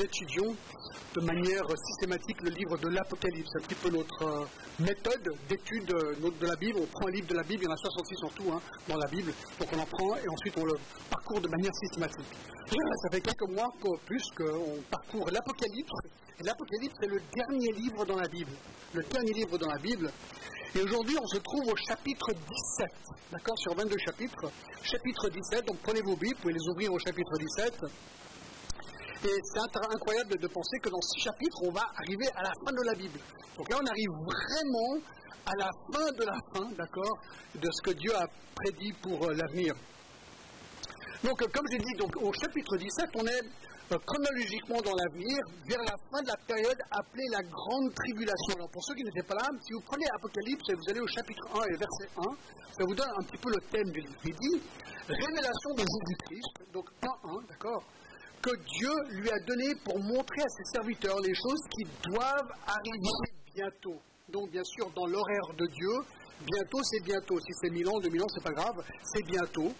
étudions de manière systématique le livre de l'Apocalypse. C'est un petit peu notre euh, méthode d'étude euh, de la Bible. On prend un livre de la Bible, il y en a 66 en tout hein, dans la Bible, donc on en prend et ensuite on le parcourt de manière systématique. ça fait quelques mois plus qu'on parcourt l'Apocalypse. L'Apocalypse, c'est le dernier livre dans la Bible. Le dernier livre dans la Bible. Et aujourd'hui, on se trouve au chapitre 17, d'accord, sur 22 chapitres. Chapitre 17, donc prenez vos Bibles, vous pouvez les ouvrir au chapitre 17. Et c'est incroyable de penser que dans six chapitres, on va arriver à la fin de la Bible. Donc là, on arrive vraiment à la fin de la fin, d'accord, de ce que Dieu a prédit pour euh, l'avenir. Donc, euh, comme j'ai dit, donc, au chapitre 17, on est euh, chronologiquement dans l'avenir, vers la fin de la période appelée la Grande Tribulation. Alors, pour ceux qui n'étaient pas là, si vous prenez Apocalypse et vous allez au chapitre 1 et verset 1, ça vous donne un petit peu le thème du. Il dit Révélation de Jésus-Christ, donc 1-1, d'accord que Dieu lui a donné pour montrer à ses serviteurs les choses qui doivent arriver bientôt. Donc bien sûr, dans l'horaire de Dieu, bientôt c'est bientôt. Si c'est mille ans, deux mille ans, c'est pas grave, c'est bientôt.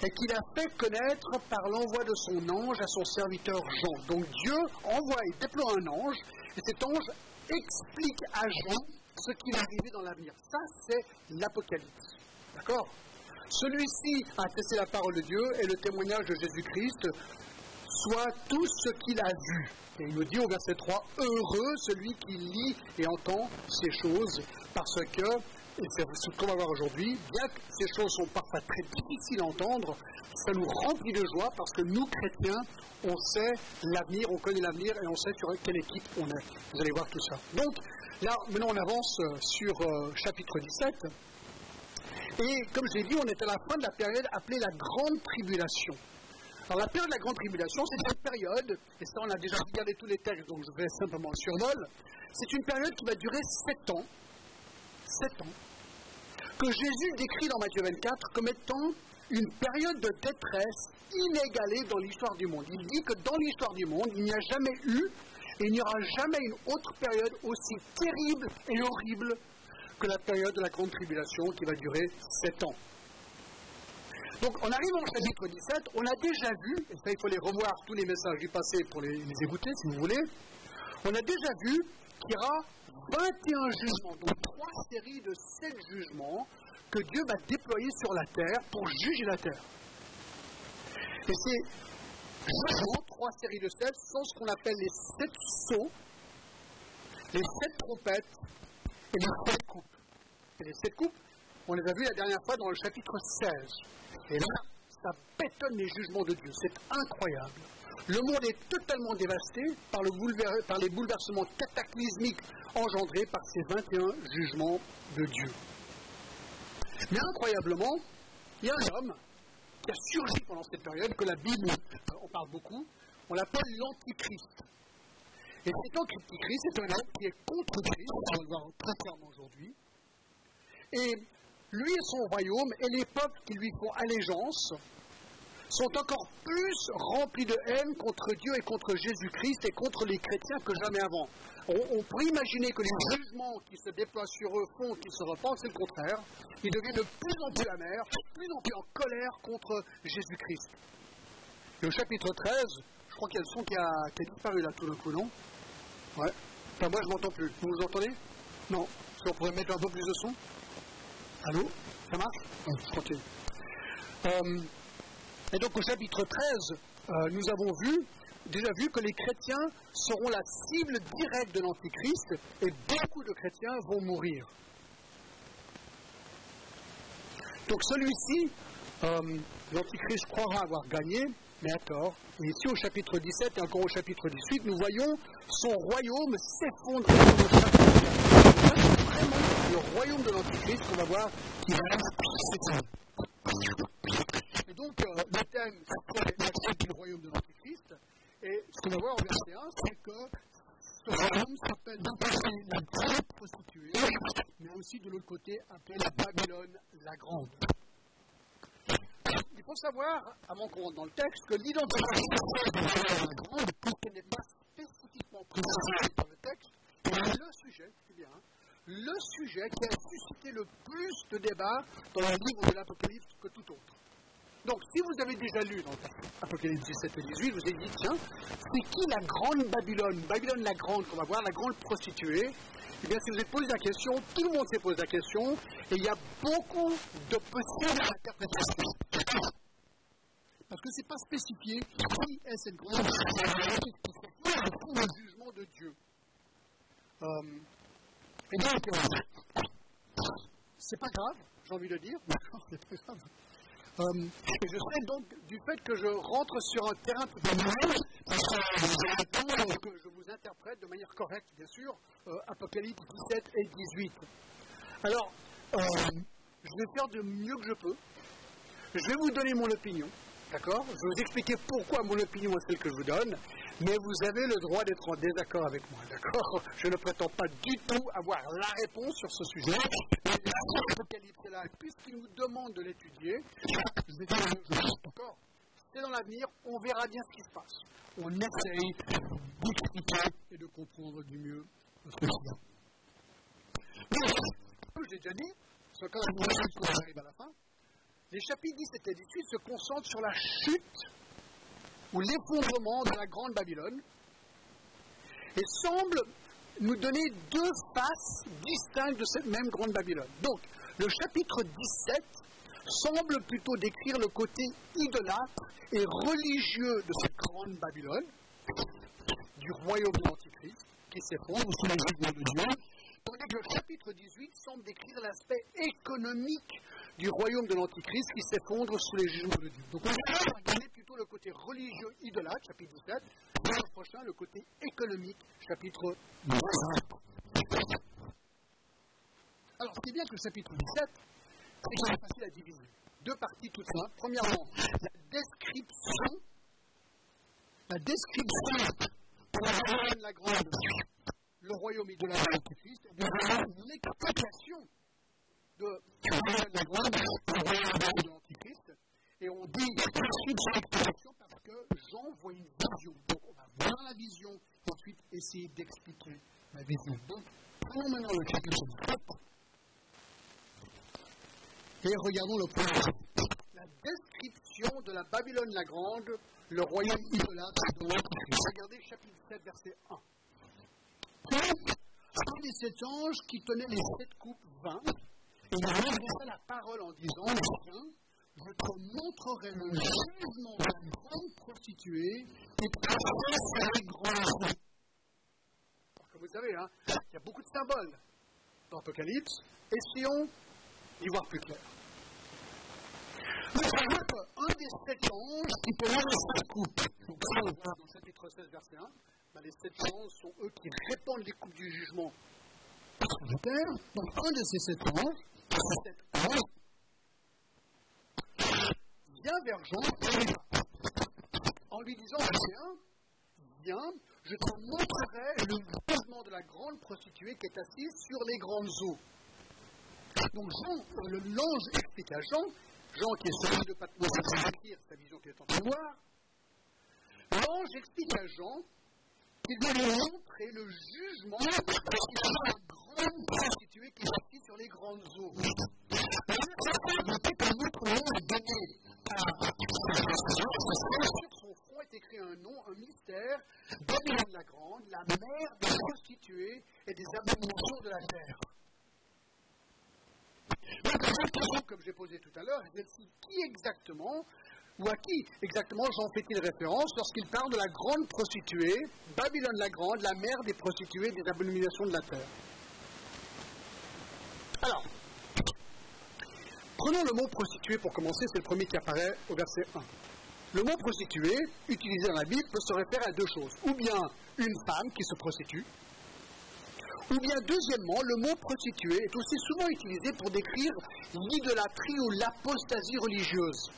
Et qu'il a fait connaître par l'envoi de son ange à son serviteur Jean. Donc Dieu envoie et déploie un ange, et cet ange explique à Jean ce qui va arriver dans l'avenir. Ça, c'est l'Apocalypse. D'accord? Celui-ci a testé la parole de Dieu et le témoignage de Jésus-Christ soit tout ce qu'il a vu. Et il nous dit au verset 3, heureux celui qui lit et entend ces choses, parce que, et c'est ce qu'on va voir aujourd'hui, bien que ces choses sont parfois très difficiles à entendre, ça nous remplit de joie parce que nous, chrétiens, on sait l'avenir, on connaît l'avenir et on sait sur quelle équipe on est. Vous allez voir tout ça. Donc, là, maintenant, on avance euh, sur euh, chapitre 17. Et comme j'ai dit, on est à la fin de la période appelée la Grande Tribulation. Alors, la période de la Grande Tribulation, c'est une période, et ça on a déjà regardé tous les textes, donc je vais simplement le survol, c'est une période qui va durer sept ans, sept ans, que Jésus décrit dans Matthieu 24 comme étant une période de détresse inégalée dans l'histoire du monde. Il dit que dans l'histoire du monde, il n'y a jamais eu et il n'y aura jamais une autre période aussi terrible et horrible que la période de la Grande Tribulation qui va durer sept ans. Donc on arrive au chapitre 17, on a déjà vu, et ça il faut les revoir tous les messages du passé pour les, écouter si vous voulez, on a déjà vu qu'il y aura 21 jugements, donc trois séries de 7 jugements que Dieu va déployer sur la terre pour juger la terre. Et ces jugements, trois séries de 7, sont ce qu'on appelle les sept sceaux, les sept trompettes et les sept coupes. Et les sept coupes, on les a vus la dernière fois dans le chapitre 16. Et là, ça bétonne les jugements de Dieu. C'est incroyable. Le monde est totalement dévasté par, les bouleversements cataclysmiques engendrés par ces 21 jugements de Dieu. Mais incroyablement, il y a un homme qui a surgi pendant cette période, que la Bible en parle beaucoup, on l'appelle l'Antichrist. Et cet Antichrist, c'est un homme qui est contre Christ, on va le voir très clairement aujourd'hui. Et lui et son royaume et les peuples qui lui font allégeance sont encore plus remplis de haine contre Dieu et contre Jésus-Christ et contre les chrétiens que jamais avant. On, pourrait imaginer que les jugements qui se déploient sur eux font qu'ils se repentent, c'est le contraire. Ils deviennent de plus en plus amers, de plus en plus en colère contre Jésus-Christ. Et au chapitre 13, je crois qu'il y a le son qui a, disparu là tout d'un coup, non? Ouais. Enfin, moi je m'entends plus. Vous vous entendez? Non. Est-ce qu'on pourrait mettre un peu plus de son? Allô? Ça marche? Je continue. Euh, et donc au chapitre 13, euh, nous avons vu, déjà vu que les chrétiens seront la cible directe de l'Antichrist et beaucoup de chrétiens vont mourir. Donc celui-ci, euh, l'Antichrist croira avoir gagné, mais à tort. Et ici au chapitre 17 et encore au chapitre 18, nous voyons son royaume s'effondrer le royaume de l'Antichrist qu'on va voir qui va Et donc, euh, le thème, c'est la chute du royaume de l'Antichrist? Et ce qu'on va voir en verset 1, c'est que ce royaume s'appelle la grande prostituée, mais aussi de l'autre côté appelé la Babylone la grande. Il faut savoir, avant qu'on rentre dans le texte, que l'identité de la grande, puisqu'elle n'est pas spécifiquement précisée dans le texte, est le sujet, c'est bien, le sujet qui a suscité le plus de débats dans le livre de l'Apocalypse que tout autre. Donc, si vous avez déjà lu dans Apocalypse 17 et 18, vous avez dit, tiens, c'est qui la grande Babylone? Babylone la grande qu'on va voir, la grande prostituée eh bien, si vous êtes posé la question, tout le monde s'est posé la question, et il y a beaucoup de possibles interprétations. Parce que ce n'est pas spécifié qui est cette grande prostituée qui fait le jugement de Dieu. Euh, et donc, euh, c'est pas grave, j'ai envie de dire. c'est grave. Euh, et je sais donc du fait que je rentre sur un terrain tout à parce que, que je vous interprète de manière correcte, bien sûr, euh, Apocalypse 17 et 18. Alors, euh, je vais faire du mieux que je peux. Je vais vous donner mon opinion, d'accord Je vais vous expliquer pourquoi mon opinion est celle que je vous donne, mais vous avez le droit d'être en désaccord avec moi, d'accord Je ne prétends pas du tout avoir la réponse sur ce sujet. L'Apocalypse est là, puisqu'il nous demande de l'étudier, je vais dire d'accord C'est dans l'avenir, on verra bien ce qui se passe. On essaye d'expliquer et de comprendre du mieux ce qu'il y a. Comme j'ai déjà dit, c'est quand on arrive à la fin, les chapitres 17 et 18 se concentrent sur la chute ou l'effondrement de la Grande Babylone, et semble nous donner deux faces distinctes de cette même Grande Babylone. Donc, le chapitre 17 semble plutôt décrire le côté idolâtre et religieux de cette Grande Babylone, du royaume de l'Antichrist, qui s'effondre sous jugement de Dieu, que le chapitre 18 semble décrire l'aspect économique du royaume de l'Antichrist qui s'effondre sous les jugements de Dieu. Donc on va regarder plutôt le côté religieux idolâtre, chapitre 17, et le prochain, le côté économique, chapitre 18. Alors, ce qui est bien que le chapitre 17, c'est facile à diviser. Deux parties toutes simples. Premièrement, la description, la description de la grande, le royaume idolâtre de l'Antichrist, et l'explication de la royaume de l'Antichrist, et on dit l'explication parce que Jean voit une vision. Donc on va voir la vision ensuite essayer d'expliquer la vision. Donc prenons maintenant le chapitre 7 et regardons le premier. La description de la Babylone la Grande, le royaume idolâtre de l'Antichrist. Regardez chapitre 7, verset 1. Un des sept anges qui tenait les sept coupes vint, et il a la parole en disant, je te montrerai le jugement de grande prostituée et sur les grands vous savez, hein, il y a beaucoup de symboles dans l'Apocalypse. Essayons d'y voir plus clair. Nous savons qu'un des sept anges qui peut la coupe, donc ça on voit dans le chapitre 16, verset 1, les sept anges sont eux qui répandent les coupes du jugement la terre. Donc un de ces sept ces sept anges, vient vers Jean en lui disant Viens, viens, je te montrerai le jugement de la grande prostituée qui est assise sur les grandes eaux. Donc Jean, l'ange explique à Jean, Jean qui est celui de Patmos sa vision qu'il est en train de voir, l'ange explique à Jean qu'il doit lui montrer le jugement de la grande prostituée qui est assise sur les grandes eaux. Sur son front est écrit un nom, un mystère, Babylone la Grande, la mère des prostituées et des abominations de la terre. Donc, la question, comme j'ai posé tout à l'heure, est celle-ci qui exactement, ou à qui exactement Jean fait-il référence lorsqu'il parle de la grande prostituée, Babylone la Grande, la mère des prostituées des abominations de la terre Alors, Prenons le mot prostituée pour commencer, c'est le premier qui apparaît au verset 1. Le mot prostituée, utilisé dans la Bible, peut se référer à deux choses. Ou bien une femme qui se prostitue, ou bien deuxièmement, le mot prostituée est aussi souvent utilisé pour décrire l'idolâtrie ou l'apostasie religieuse.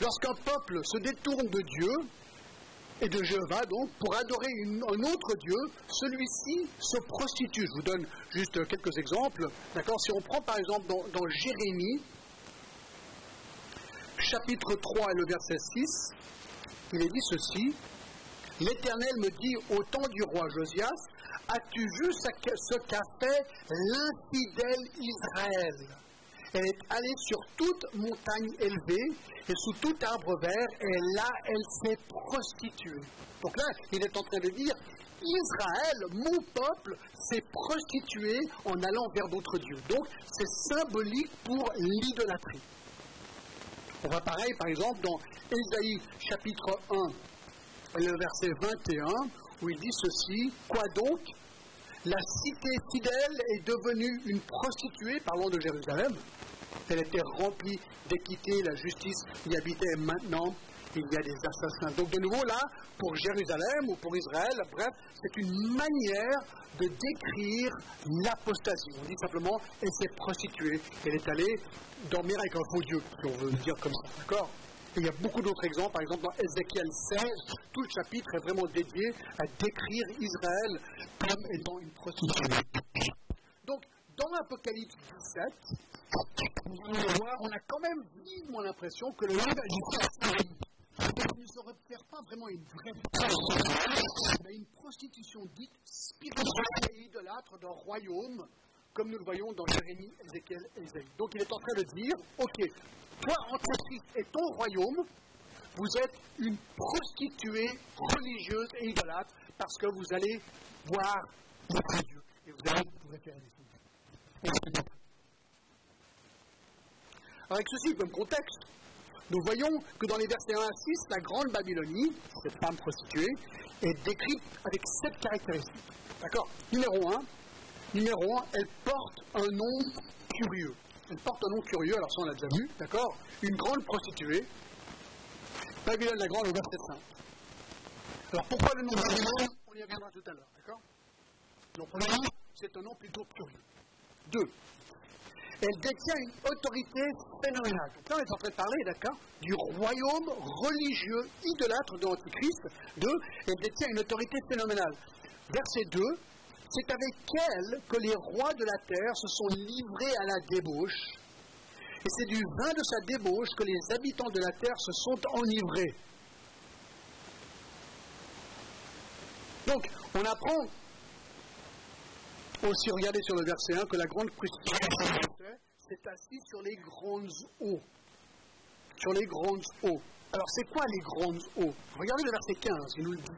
Lorsqu'un peuple se détourne de Dieu, et de Jéhovah, donc, pour adorer un autre Dieu, celui-ci se prostitue. Je vous donne juste quelques exemples. D'accord? Si on prend par exemple dans, dans Jérémie, chapitre 3 et le verset 6, il est dit ceci L'Éternel me dit au temps du roi Josias As-tu vu ce qu'a fait l'infidèle Israël? Elle est allée sur toute montagne élevée et sous tout arbre vert, et là, elle s'est prostituée. Donc là, il est en train de dire, Israël, mon peuple, s'est prostitué en allant vers d'autres dieux. Donc, c'est symbolique pour l'idolâtrie. On va pareil, par exemple, dans Ésaïe chapitre 1, le verset 21, où il dit ceci, Quoi donc La cité fidèle est devenue une prostituée, parlons de Jérusalem. Elle était remplie d'équité, la justice y habitait maintenant il y a des assassins. Donc de nouveau là, pour Jérusalem ou pour Israël, bref, c'est une manière de décrire l'apostasie. On dit simplement, elle s'est prostituée, elle est allée dormir avec un faux Dieu, si on veut le dire comme ça, d'accord? Il y a beaucoup d'autres exemples, par exemple dans Ézéchiel 16, tout le chapitre est vraiment dédié à décrire Israël comme étant une prostituée. Donc, dans l'Apocalypse 17, on a quand même vivement l'impression que le langage du ne se réfère pas vraiment une vraie prostitution, mais une prostitution dite spirituelle et idolâtre d'un royaume, comme nous le voyons dans Jérémie, Ézéchiel et Ésaïe. Donc il est en train de dire, ok, toi, Antichrist et ton royaume, vous êtes une prostituée religieuse et idolâtre parce que vous allez voir votre Dieu et vous allez vous référer à Avec ceci comme contexte, nous voyons que dans les versets 1 à 6, la grande Babylonie, cette femme prostituée, est décrite avec sept caractéristiques. D'accord? Numéro 1, numéro 1, elle porte un nom curieux. Elle porte un nom curieux, alors ça on l'a déjà vu, d'accord? Une grande prostituée. Babylone la Grande au verset 5. Alors pourquoi le nom Babylone On y reviendra tout à l'heure, d'accord? Donc premièrement, c'est un nom plutôt curieux. Deux, elle détient une autorité phénoménale. Donc là, on est en train de parler, d'accord, du royaume religieux idolâtre de l'Antichrist. Deux, elle détient une autorité phénoménale. Verset 2, c'est avec elle que les rois de la terre se sont livrés à la débauche. Et c'est du vin de sa débauche que les habitants de la terre se sont enivrés. Donc, on apprend aussi, regardez sur le verset 1, que la grande prostituée s'est assise sur les grandes eaux. Sur les grandes eaux. Alors, c'est quoi les grandes eaux? Regardez le verset 15, il nous le dit.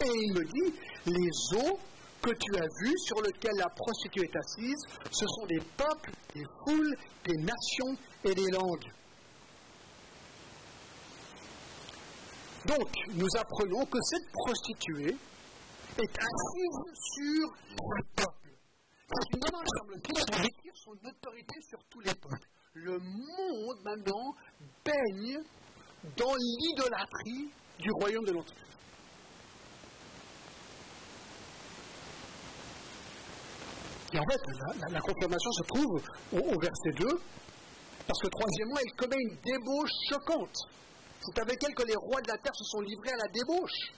Et il me dit, les eaux que tu as vues sur lesquelles la prostituée est assise, ce sont des peuples, des foules, des nations et des langues. Donc, nous apprenons que cette prostituée est assise sur le peuple. C'est une semble-t-il, son autorité sur tous les peuples. Le monde, maintenant, baigne dans l'idolâtrie du royaume de l'Antichrist. Et en fait, la, confirmation se trouve au, verset 2, parce que troisièmement, elle commet une débauche choquante. C'est avec elle que les rois de la terre se sont livrés à la débauche.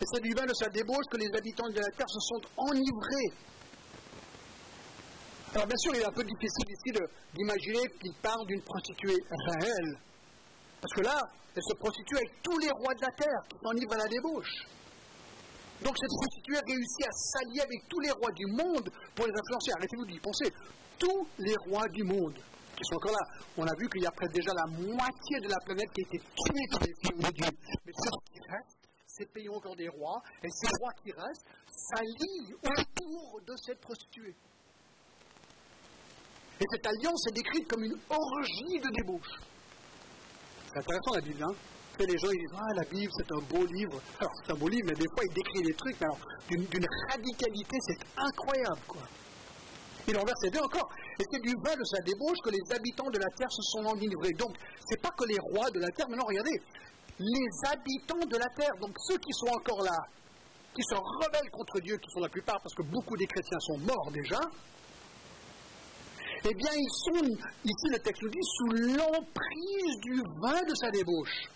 Et c'est du vin de sa débauche que les habitants de la terre se sont enivrés. Alors bien sûr, il est un peu difficile ici d'imaginer qu'il parle d'une prostituée réelle. Parce que là, elle se prostitue avec tous les rois de la terre qui s'enivrent à la débauche. Donc cette prostituée réussit à s'allier avec tous les rois du monde pour les influencer. Arrêtez-vous d'y penser. Tous les rois du monde qui sont encore là. On a vu qu'il y a près déjà la moitié de la planète qui a été tuée par les films de Dieu. Mais ce qui reste, ces pays ont encore des rois, et ces rois qui restent s'allient autour de cette prostituée. Et cette alliance est décrite comme une orgie de débauche. C'est intéressant la Bible, hein les gens ils disent Ah, la Bible, c'est un beau livre. Alors, c'est un beau livre, mais des fois, il décrit des trucs d'une radicalité, c'est incroyable, quoi. Il en verset 2 encore. Et c'est du vin de sa débauche que les habitants de la terre se sont enivrés. Donc, c'est pas que les rois de la terre, mais non, regardez, les habitants de la terre, donc ceux qui sont encore là, qui se rebellent contre Dieu, qui sont la plupart, parce que beaucoup des chrétiens sont morts déjà, eh bien, ils sont, ici le texte nous dit, sous l'emprise du vin de sa débauche.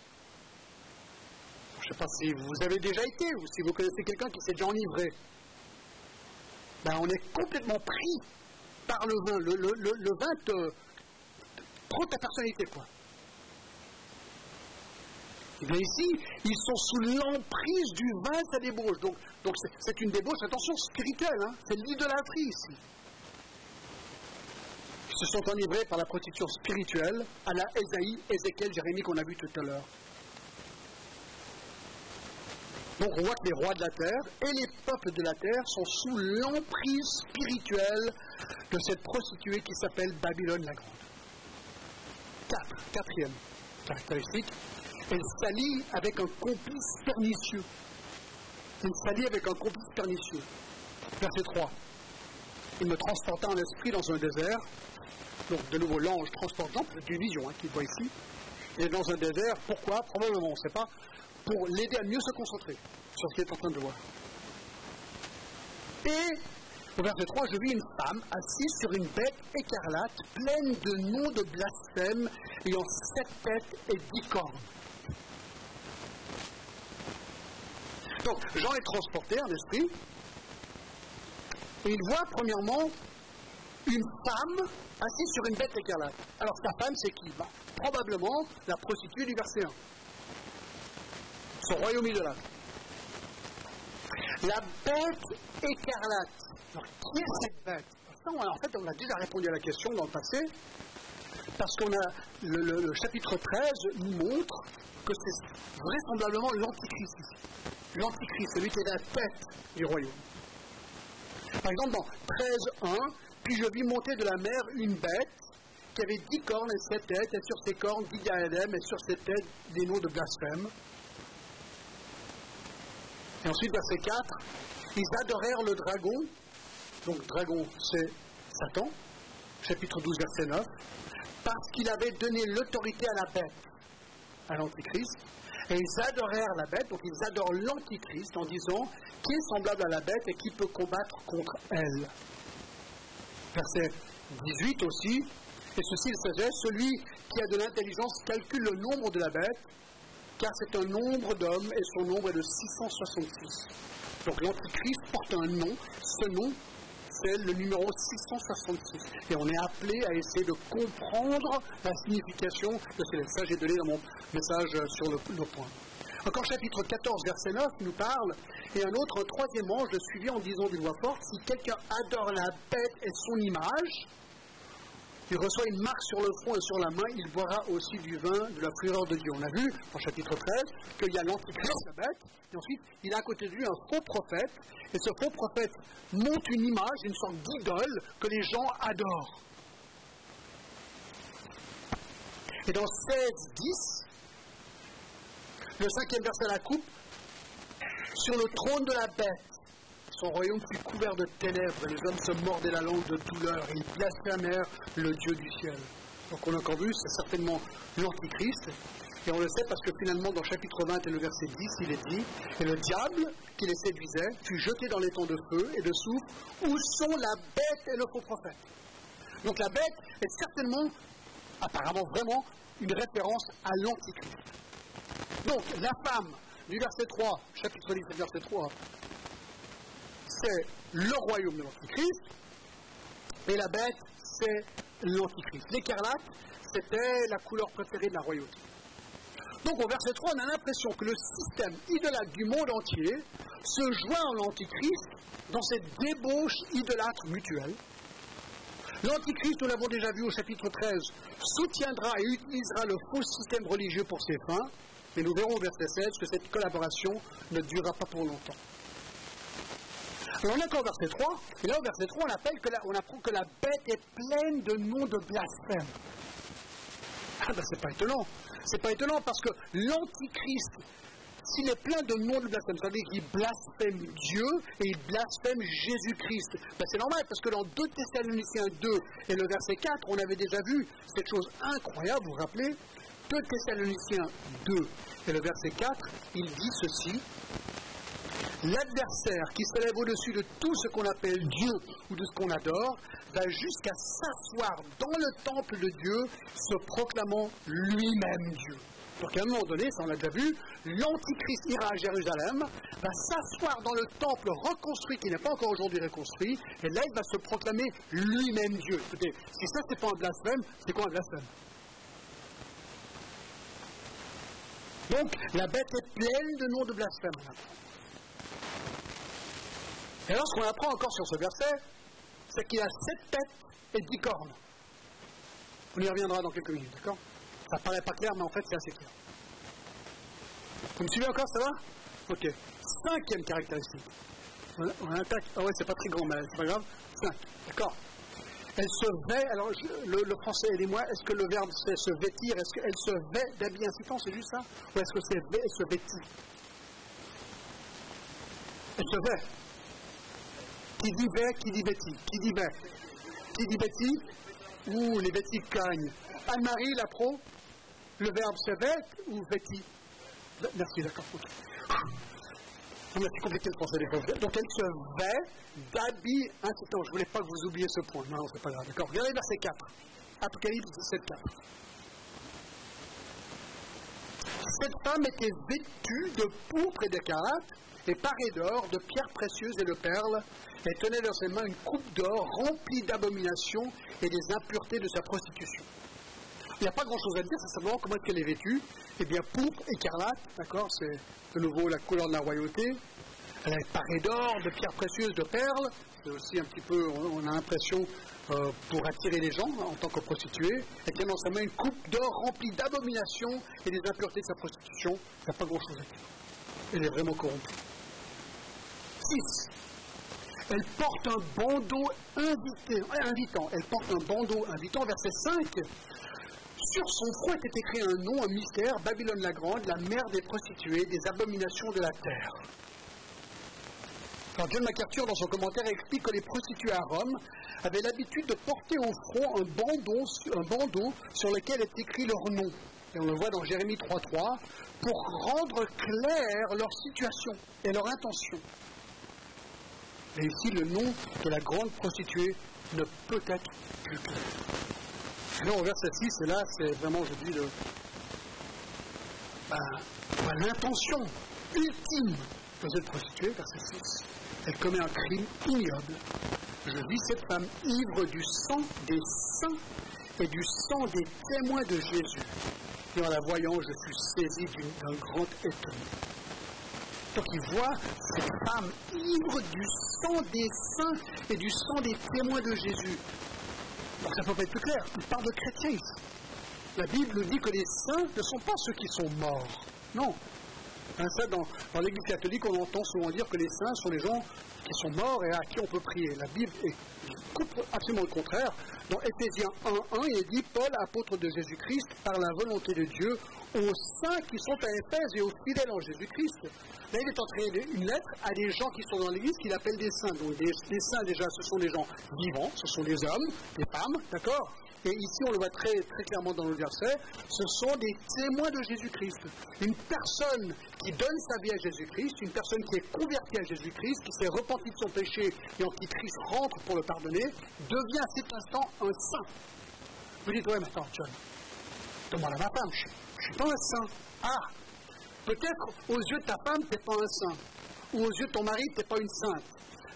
Je ne sais pas si vous avez déjà été, ou si vous connaissez quelqu'un qui s'est déjà enivré. Ben, on est complètement pris par le vin. Le, vin te, prend ta personnalité, quoi. Ici, ils sont sous l'emprise du vin sa débauche. Donc, donc c'est une débauche, attention, spirituelle. Hein, c'est l'idolâtrie ici. Ils se sont enivrés par la prostitution spirituelle à la Ésaïe, Ézéchiel, Jérémie qu'on a vu tout à l'heure. Donc on voit que les rois de la terre et les peuples de la terre sont sous l'emprise spirituelle de cette prostituée qui s'appelle Babylone la Grande. Quatrième caractéristique, elle s'allie avec un complice pernicieux. Elle s'allie avec un complice pernicieux. Verset 3. Il me transporta en esprit dans un désert. Donc, de nouveau, l'ange transportant, c'est une vision hein, qu'il voit ici. Et dans un désert, pourquoi? Probablement, on ne sait pas, pour l'aider à mieux se concentrer sur ce qu'il est en train de voir. Et au verset 3, je vis une femme assise sur une bête écarlate, pleine de noms de blasphème, ayant sept têtes et dix cornes. Donc, Jean est transporté en esprit, et il voit premièrement une femme assise sur une bête écarlate. Alors, sa femme, c'est qui? Bah, Probablement la prostituée du verset 1. Son royaume idolâtre. La bête écarlate. Alors, qui est cette bête? En fait, on a déjà répondu à la question dans le passé, parce qu'on a le, chapitre 13 nous montre que c'est vraisemblablement l'antichrist L'antichrist, celui qui est la tête du royaume. Par exemple, dans 13.1, puis je vis monter de la mer une bête qui avait dix cornes et sept têtes, et sur ses cornes dix diadèmes, et sur ses têtes des noms de blasphème. Et ensuite, verset 4, ils adorèrent le dragon, donc dragon c'est Satan, chapitre 12, verset 9, parce qu'il avait donné l'autorité à la bête, à l'Antichrist, et ils adorèrent la bête, donc ils adorent l'Antichrist en disant qui est semblable à la bête et qui peut combattre contre elle? Verset 18 aussi, et ceci il sagesse, celui qui a de l'intelligence calcule le nombre de la bête, car c'est un nombre d'hommes et son nombre est de 666. Donc l'Antichrist porte un nom, ce nom c'est le numéro 666. Et on est appelé à essayer de comprendre la signification de ce message. J'ai donné dans mon message sur le, point. Encore chapitre 14, verset 9, nous parle, et un autre, troisième ange le suivit en disant d'une voix forte, si quelqu'un adore la bête et son image, il reçoit une marque sur le front et sur la main, il boira aussi du vin de la fureur de Dieu. On a vu, en chapitre 13, qu'il y a l'antichrist, la bête, et ensuite, il a à côté de lui un faux prophète, et ce faux prophète monte une image, une sorte d'idole que les gens adorent. Et dans 16, 10, le cinquième verset de la coupe, sur le trône de la bête, son royaume fut couvert de ténèbres, et les hommes se mordaient la langue de douleur, ils blasphémèrent le Dieu du ciel. Donc on a encore vu, c'est certainement l'Antichrist, et on le sait parce que finalement, dans chapitre 20 et le verset 10, il est dit Et le diable qui les séduisait fut jeté dans les temps de feu et de soufre, où sont la bête et le faux prophète. Donc la bête est certainement, apparemment vraiment, une référence à l'Antichrist. Donc la femme du verset 3, chapitre 10 verset 3, c'est le royaume de l'Antichrist, et la bête, c'est l'Antichrist. L'écarlate, c'était la couleur préférée de la royauté. Donc au verset 3, on a l'impression que le système idolâtre du monde entier se joint à l'Antichrist dans cette débauche idolâtre mutuelle. L'Antichrist, nous l'avons déjà vu au chapitre 13, soutiendra et utilisera le faux système religieux pour ses fins, mais nous verrons au verset 16 que cette collaboration ne durera pas pour longtemps. Alors on est encore au verset 3, et là au verset 3, on, appelle apprend que la bête est pleine de noms de blasphème. Ah ben c'est pas étonnant. C'est pas étonnant parce que l'antichrist, s'il est plein de noms de blasphème, ça veut dire qu'il blasphème Dieu et il blasphème Jésus-Christ. Ben c'est normal parce que dans 2 Thessaloniciens 2 et le verset 4, on avait déjà vu cette chose incroyable, vous vous rappelez? 2 Thessaloniciens 2 et le verset 4, il dit ceci L'adversaire qui s'élève au-dessus de tout ce qu'on appelle Dieu ou de ce qu'on adore va jusqu'à s'asseoir dans le temple de Dieu, se proclamant lui-même Dieu. Donc à un moment donné, ça on l'a déjà vu, l'Antichrist ira à Jérusalem, va s'asseoir dans le temple reconstruit, qui n'est pas encore aujourd'hui reconstruit, et là il va se proclamer lui-même Dieu. Écoutez, si ça c'est pas un blasphème, c'est quoi un blasphème? Donc la bête est pleine de noms de blasphème. Et alors, ce qu'on apprend encore sur ce verset, c'est qu'il a sept têtes et dix cornes. On y reviendra dans quelques minutes, d'accord? Ça paraît pas clair, mais en fait, c'est assez clair. Vous me suivez encore, ça va? Ok. Cinquième caractéristique. On attaque. Ah ouais, c'est pas très grand, mais c'est pas grave. Cinq. D'accord Elle se vêt. Alors, le, français, aidez-moi. Est-ce que le verbe c'est se vêtir? Est-ce qu'elle se vêt d'habit incitant C'est juste ça? Ou est-ce que c'est vêt, se vêtit? Elle se vêt. Qui dit vêt, qui dit vêtit Qui dit vêt Qui dit vêtit Ouh, les vêtis cagnent. Anne-Marie, la pro, le verbe se vêt ou vêtit Merci, d'accord. Pu compléter le français des fois. Donc elle se vêt d'habits incitants. Je ne voulais pas que vous oubliez ce point. Non, c'est pas grave. D'accord. Regardez verset 4. Apocalypse 17, 4. Cette femme était vêtue de pourpre et d'écarlate, et parée d'or, de pierres précieuses et de perles. Elle tenait dans ses mains une coupe d'or remplie d'abominations et des impuretés de sa prostitution. Il n'y a pas grand-chose à dire, c'est simplement comment est-ce qu'elle est vêtue? Eh bien, pourpre, écarlate, d'accord, c'est de nouveau la couleur de la royauté. Elle est parée d'or, de pierres précieuses, de perles. C'est aussi un petit peu, on, a l'impression, euh, pour attirer les gens en tant que prostituée. Elle tient dans sa main une coupe d'or remplie d'abominations et des impuretés de sa prostitution. Il n'y a pas grand-chose à dire. Elle est vraiment corrompue. 6. Elle porte un bandeau invitant. Elle porte un bandeau invitant, verset 5. Sur son front était écrit un nom, un mystère, Babylone la Grande, la mère des prostituées, des abominations de la terre. Alors John MacArthur, dans son commentaire, explique que les prostituées à Rome avaient l'habitude de porter au front un bandeau, sur lequel est écrit leur nom. Et on le voit dans Jérémie 3.3, pour rendre claire leur situation et leur intention. Et ici, le nom de la grande prostituée ne peut être plus clair. Non, au verset 6, et là, c'est vraiment, je dis, ben, ben, l'intention de verset 6. Elle commet un crime ignoble. Je vis cette femme ivre du sang des saints et du sang des témoins de Jésus. Et en la voyant, je fus saisi d'un grand étonnement. Donc il voit cette femme ivre du sang des saints et du sang des témoins de Jésus. Donc ça ne peut pas être plus clair. Il parle de chrétiens. La Bible dit que les saints ne sont pas ceux qui sont morts. Non. Hein, ça, dans, l'Église catholique, on entend souvent dire que les saints sont les gens qui sont morts et à qui on peut prier. La Bible est absolument le contraire. Dans Éphésiens 1.1, il est dit Paul, apôtre de Jésus-Christ, par la volonté de Dieu, aux saints qui sont à Éphèse et aux fidèles en Jésus-Christ. Là, il est entré une lettre à des gens qui sont dans l'Église qu'il appelle des saints. Donc, des, des saints, déjà, ce sont des gens vivants, ce sont des hommes, des femmes, d'accord? Et ici, on le voit très, très clairement dans le verset, ce sont des témoins de Jésus-Christ. Une personne qui donne sa vie à Jésus-Christ, une personne qui est convertie à Jésus-Christ, qui s'est repentie de son péché et en qui Christ rentre pour le pardonner, devient à cet instant un saint. Vous dites, ouais, mais attends, John, demande à ma femme, je ne suis pas un saint. Ah, peut-être aux yeux de ta femme, tu n'es pas un saint. Ou aux yeux de ton mari, tu n'es pas une sainte.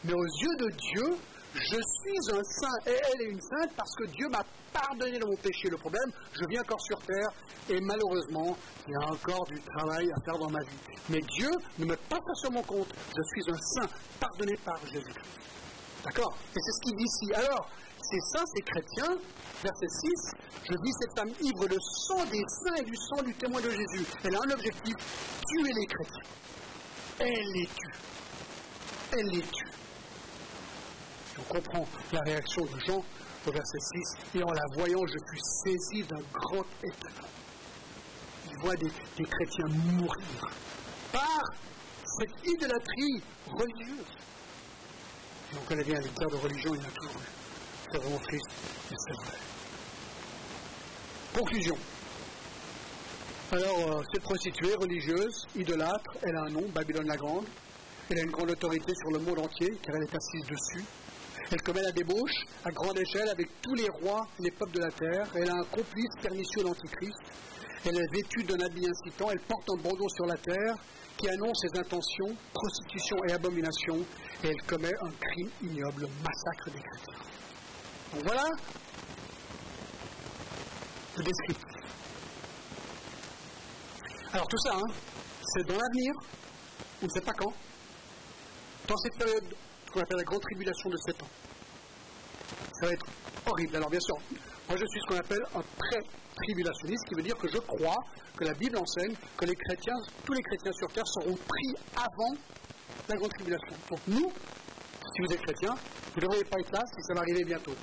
Mais aux yeux de Dieu, je suis un saint et elle est une sainte parce que Dieu m'a pardonné de mon péché. Le problème, je viens encore sur terre et malheureusement, il y a encore du travail à faire dans ma vie. Mais Dieu ne me pas sur mon compte. Je suis un saint pardonné par Jésus-Christ. D'accord? Et c'est ce qu'il dit ici. Alors, ces saints, ces chrétiens, verset 6, je dis cette femme ivre le sang des saints et du sang du témoin de Jésus. Elle a un objectif, tuer les chrétiens. Elle les tue. Elle les tue. On comprend la réaction de Jean au verset 6, et en la voyant, je fus saisi d'un grand étonnement. Il voit des, chrétiens mourir par cette idolâtrie religieuse. Et on connaît bien les guerres de religion, il y en a toujours. C'est vraiment triste, mais c'est vrai. Conclusion. Alors, euh, cette prostituée religieuse, idolâtre, elle a un nom, Babylone la Grande. Elle a une grande autorité sur le monde entier, car elle est assise dessus. Elle commet la débauche à grande échelle avec tous les rois, les peuples de la terre. Elle a un complice pernicieux l'Antichrist. Elle est vêtue d'un habit incitant. Elle porte un bandeau sur la terre qui annonce ses intentions, prostitution et abomination. Et elle commet un crime ignoble, massacre des chrétiens. Donc voilà le descriptif. Alors tout ça, hein, c'est dans l'avenir, on ne sait pas quand. Dans cette période qu'on appelle la grande tribulation de 7 ans. Ça va être horrible. Alors bien sûr, moi je suis ce qu'on appelle un pré-tribulationniste, qui veut dire que je crois que la Bible enseigne que les chrétiens, tous les chrétiens sur terre seront pris avant la grande tribulation. Donc nous, si vous êtes chrétien, vous ne devriez pas être là si ça va arriver bientôt.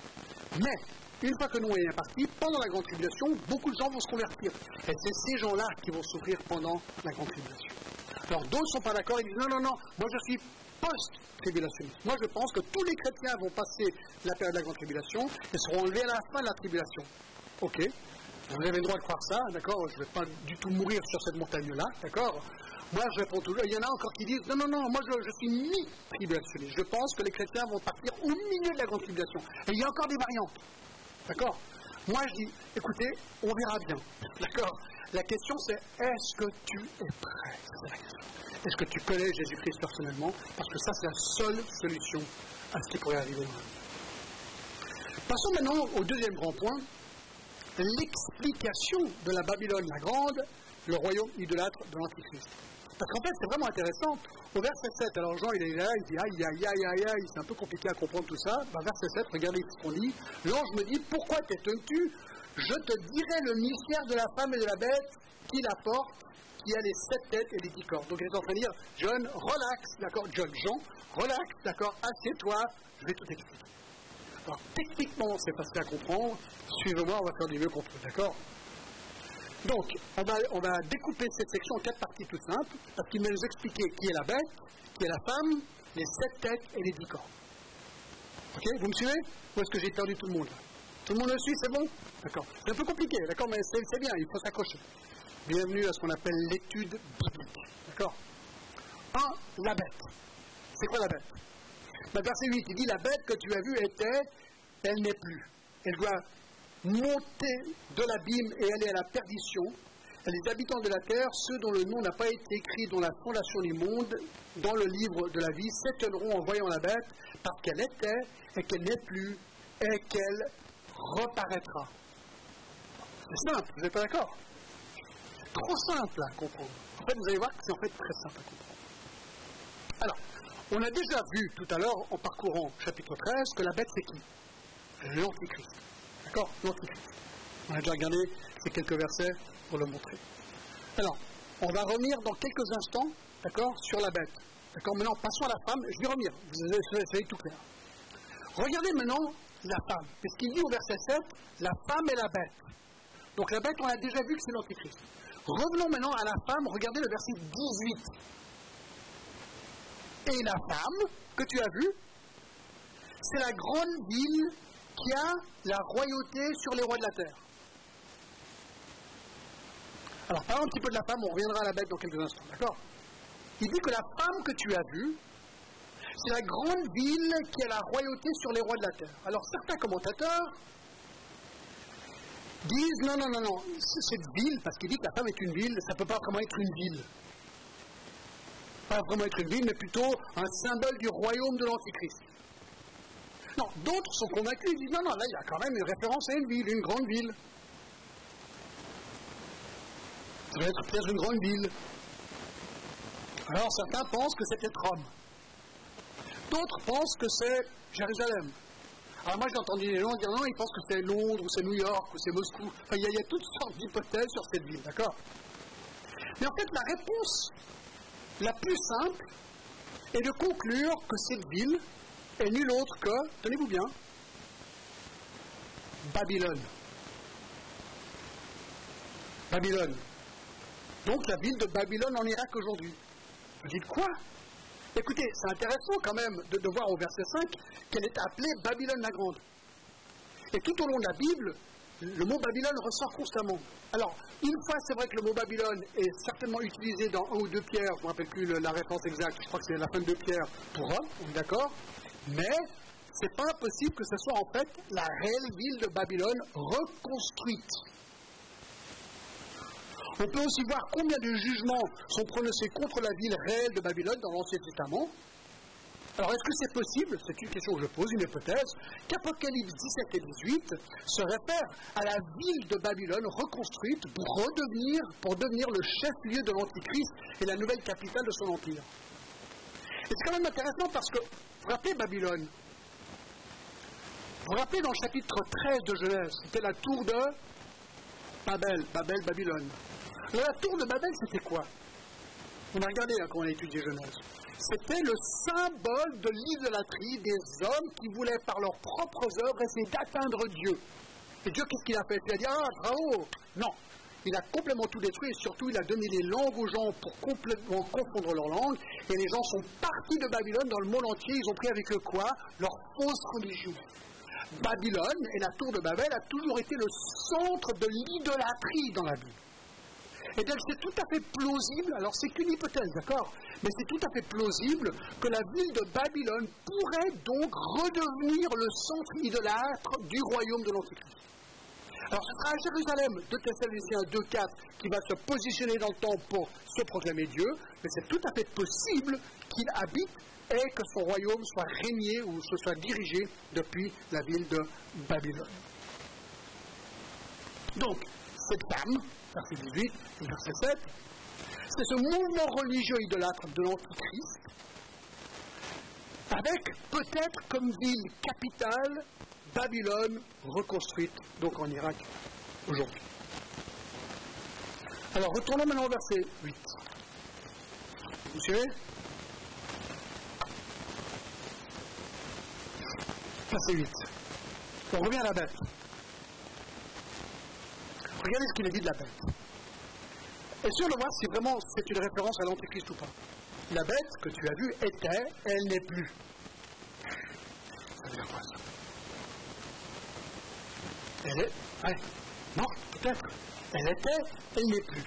Mais, une fois que nous est parti, pendant la grande tribulation, beaucoup de gens vont se convertir. Et c'est ces gens-là qui vont souffrir pendant la grande tribulation. Alors d'autres ne sont pas d'accord, ils disent non, non, non, moi je suis post-tribulationniste. Moi je pense que tous les chrétiens vont passer la période de la grande tribulation et seront enlevés à la fin de la tribulation. Ok, vous avez le droit de croire ça, d'accord Je ne vais pas du tout mourir sur cette montagne-là, d'accord Moi, je réponds toujours. Il y en a encore qui disent Non, non, non, moi, je, suis mi-tribulationniste. Je pense que les chrétiens vont partir au milieu de la grande tribulation. Et il y a encore des variantes, d'accord Moi, je dis Écoutez, on verra bien, d'accord? La question, c'est Est-ce que tu es prêt? La. Est-ce que tu connais Jésus-Christ personnellement? Parce que ça, c'est la seule solution à ce qui pourrait arriver Passons maintenant au deuxième grand point l'explication de la Babylone la Grande, le royaume idolâtre de l'Antichrist. Parce qu'en fait, c'est vraiment intéressant. Au verset 7, alors Jean, il est là, il dit aïe, aïe, aïe, aïe, aïe, c'est un peu compliqué à comprendre tout ça. Ben, verset 7, regardez ce qu'on dit. L'ange me dit Pourquoi t'étonnes-tu? Je te dirai le mystère de la femme et de la bête qui la porte, qui a les sept têtes et les dix corps. Donc il est en train de dire John, relax, d'accord John, Jean, relax, d'accord, assieds-toi, je vais tout expliquer. Alors, techniquement, c'est facile à comprendre. Suivez-moi, on va faire du mieux qu'on peut, d'accord? Donc, on va, découper cette section en quatre parties tout simples, parce qu'il va nous expliquer qui est la bête, qui est la femme, les sept têtes et les dix corps. Ok Vous me suivez? Ou est-ce que j'ai perdu tout le monde? Tout le monde le suit, c'est bon? D'accord. C'est un peu compliqué, d'accord, mais c'est bien, il faut s'accrocher. Bienvenue à ce qu'on appelle l'étude biblique. D'accord? 1. La bête. C'est quoi la bête? Verset 8, il dit La bête que tu as vue était, elle n'est plus. Elle doit monter de l'abîme et aller à la perdition. les habitants de la terre, ceux dont le nom n'a pas été écrit dans la fondation du monde, dans le livre de la vie, s'étonneront en voyant la bête, parce qu'elle était et qu'elle n'est plus et qu'elle reparaîtra. C'est simple, vous n'êtes pas d'accord? Trop simple à comprendre. En fait, vous allez voir que c'est en fait très simple à comprendre. Alors, on a déjà vu tout à l'heure, en parcourant chapitre 13, que la bête c'est qui? L'Antichrist. D'accord L'Antichrist. On a déjà regardé ces quelques versets pour le montrer. Alors, on va revenir dans quelques instants, d'accord, sur la bête. D'accord Maintenant, passons à la femme. Je vais revenir, vous allez tout clair. Regardez maintenant la femme. Qu'est-ce qu'il dit au verset 7 La femme et la bête. Donc la bête, on a déjà vu que c'est l'Antichrist. Revenons maintenant à la femme. Regardez le verset 18 et la femme que tu as vue, c'est la grande ville qui a la royauté sur les rois de la terre. Alors, parlons un petit peu de la femme, on reviendra à la bête dans quelques instants, d'accord? Il dit que la femme que tu as vue, c'est la grande ville qui a la royauté sur les rois de la terre. Alors, certains commentateurs disent non, non, non, non, cette ville, parce qu'il dit que la femme est une ville, ça ne peut pas vraiment être une ville pas vraiment être une ville, mais plutôt un symbole du royaume de l'Antichrist. Non, d'autres sont convaincus, ils disent non, non, là il y a quand même une référence à une ville, une grande ville. Ça doit être peut-être une grande ville. Alors certains pensent que c'est peut-être Rome. D'autres pensent que c'est Jérusalem. Alors moi j'ai entendu des gens dire non, ils pensent que c'est Londres, ou c'est New York, ou c'est Moscou. Il y, a toutes sortes d'hypothèses sur cette ville, d'accord? Mais en fait, la réponse la plus simple est de conclure que cette ville est nulle autre que, tenez-vous bien, Babylone. Babylone. Donc la ville de Babylone en Irak aujourd'hui. Vous dites quoi? Écoutez, c'est intéressant quand même de, voir au verset 5 qu'elle est appelée Babylone la Grande. Et tout au long de la Bible, le mot Babylone ressort constamment. Alors, une fois, c'est vrai que le mot Babylone est certainement utilisé dans un ou deux pierres, je ne me rappelle plus la référence exacte, je crois que c'est la fin de deux pierres pour Rome, d'accord? Mais c'est pas impossible que ce soit en fait la réelle ville de Babylone reconstruite. On peut aussi voir combien de jugements sont prononcés contre la ville réelle de Babylone dans l'Ancien Testament. Alors, est-ce que c'est possible, c'est une question que je pose, une hypothèse, qu'Apocalypse 17 et 18 se réfèrent à la ville de Babylone reconstruite pour redevenir, pour devenir le chef-lieu de l'Antichrist et la nouvelle capitale de son empire c'est quand même intéressant parce que, vous rappelez Babylone? Vous rappelez dans le chapitre 13 de Genèse, c'était la tour de Babel, Babel, Babylone. la tour de Babel, c'était quoi? On a regardé hein, quand on a étudié Genèse. C'était le symbole de l'idolâtrie des hommes qui voulaient par leurs propres œuvres essayer d'atteindre Dieu. Et Dieu, qu'est-ce qu'il a fait? Il a dit Ah, bravo Non Il a complètement tout détruit et surtout, il a donné les langues aux gens pour complètement confondre leurs langues. Et les gens sont partis de Babylone dans le monde entier. Ils ont pris avec eux quoi? Leur fausse religion. Babylone et la tour de Babel a toujours été le centre de l'idolâtrie dans la Bible. Et donc c'est tout à fait plausible, alors c'est qu'une hypothèse, d'accord? Mais c'est tout à fait plausible que la ville de Babylone pourrait donc redevenir le centre idolâtre du royaume de l'Antichrist. Alors ce sera à Jérusalem. De Thessaloniciens 2.4 qui va se positionner dans le temps pour se proclamer Dieu, mais c'est tout à fait possible qu'il habite et que son royaume soit régné ou se soit dirigé depuis la ville de Babylone. Donc, cette femme, verset 18 et verset 7, c'est ce mouvement religieux idolâtre de l'Antichrist, avec peut-être comme ville capitale Babylone reconstruite, donc en Irak, aujourd'hui. Alors, retournons maintenant au verset 8. Vous suivez? Verset 8. On revient à la bête. Regardez ce qu'il a dit de la bête. Et on le voit si vraiment c'est une référence à l'Antéchrist ou pas? La bête que tu as vue était, elle n'est plus. Ça veut dire quoi ça? Elle est. Ouais. Non, peut-être. Elle était, elle n'est plus.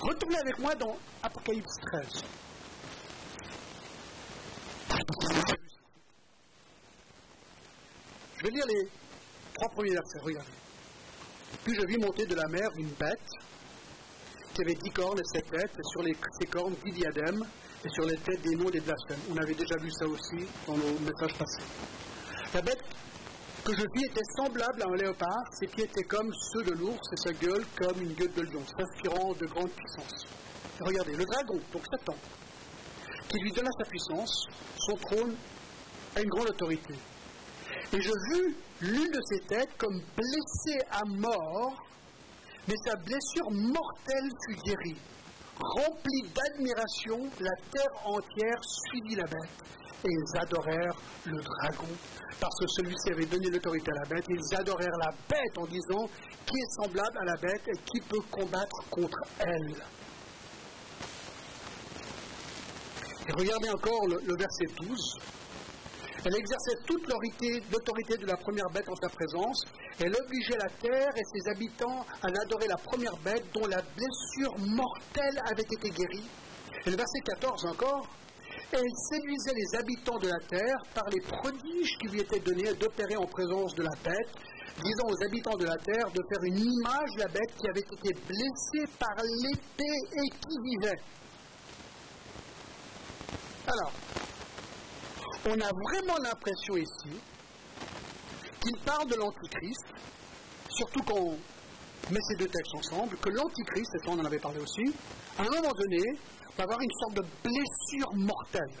Retournez avec moi dans Apocalypse 13. Je vais lire les trois premiers versets. Regardez. Puis je vis monter de la mer une bête qui avait dix cornes et sept têtes, et sur les, ces cornes dix diadèmes, et sur les têtes des noms des blasphèmes. On avait déjà vu ça aussi dans nos messages passés. La bête que je vis était semblable à un léopard, ses pieds étaient comme ceux de l'ours, et sa gueule comme une gueule de lion, s'inspirant de grande puissance. regardez, le dragon, donc Satan, qui lui donna sa puissance, son trône a une grande autorité. Et je vis l'une de ses têtes comme blessée à mort, mais sa blessure mortelle fut guérie. Remplie d'admiration, la terre entière suivit la bête. Et ils adorèrent le dragon, parce que celui-ci avait donné l'autorité à la bête. Ils adorèrent la bête en disant Qui est semblable à la bête et qui peut combattre contre elle Et regardez encore le verset 12. Elle exerçait toute l'autorité de la première bête en sa présence. Elle obligeait la terre et ses habitants à adorer la première bête dont la blessure mortelle avait été guérie. Et le verset 14 encore. Elle séduisait les habitants de la terre par les prodiges qui lui étaient donnés d'opérer en présence de la bête, disant aux habitants de la terre de faire une image de la bête qui avait été blessée par l'épée et qui vivait. Alors, on a vraiment l'impression ici qu'il parle de l'Antichrist, surtout quand on met ces deux textes ensemble, que l'Antichrist, et on en avait parlé aussi, à un moment donné, va avoir une sorte de blessure mortelle.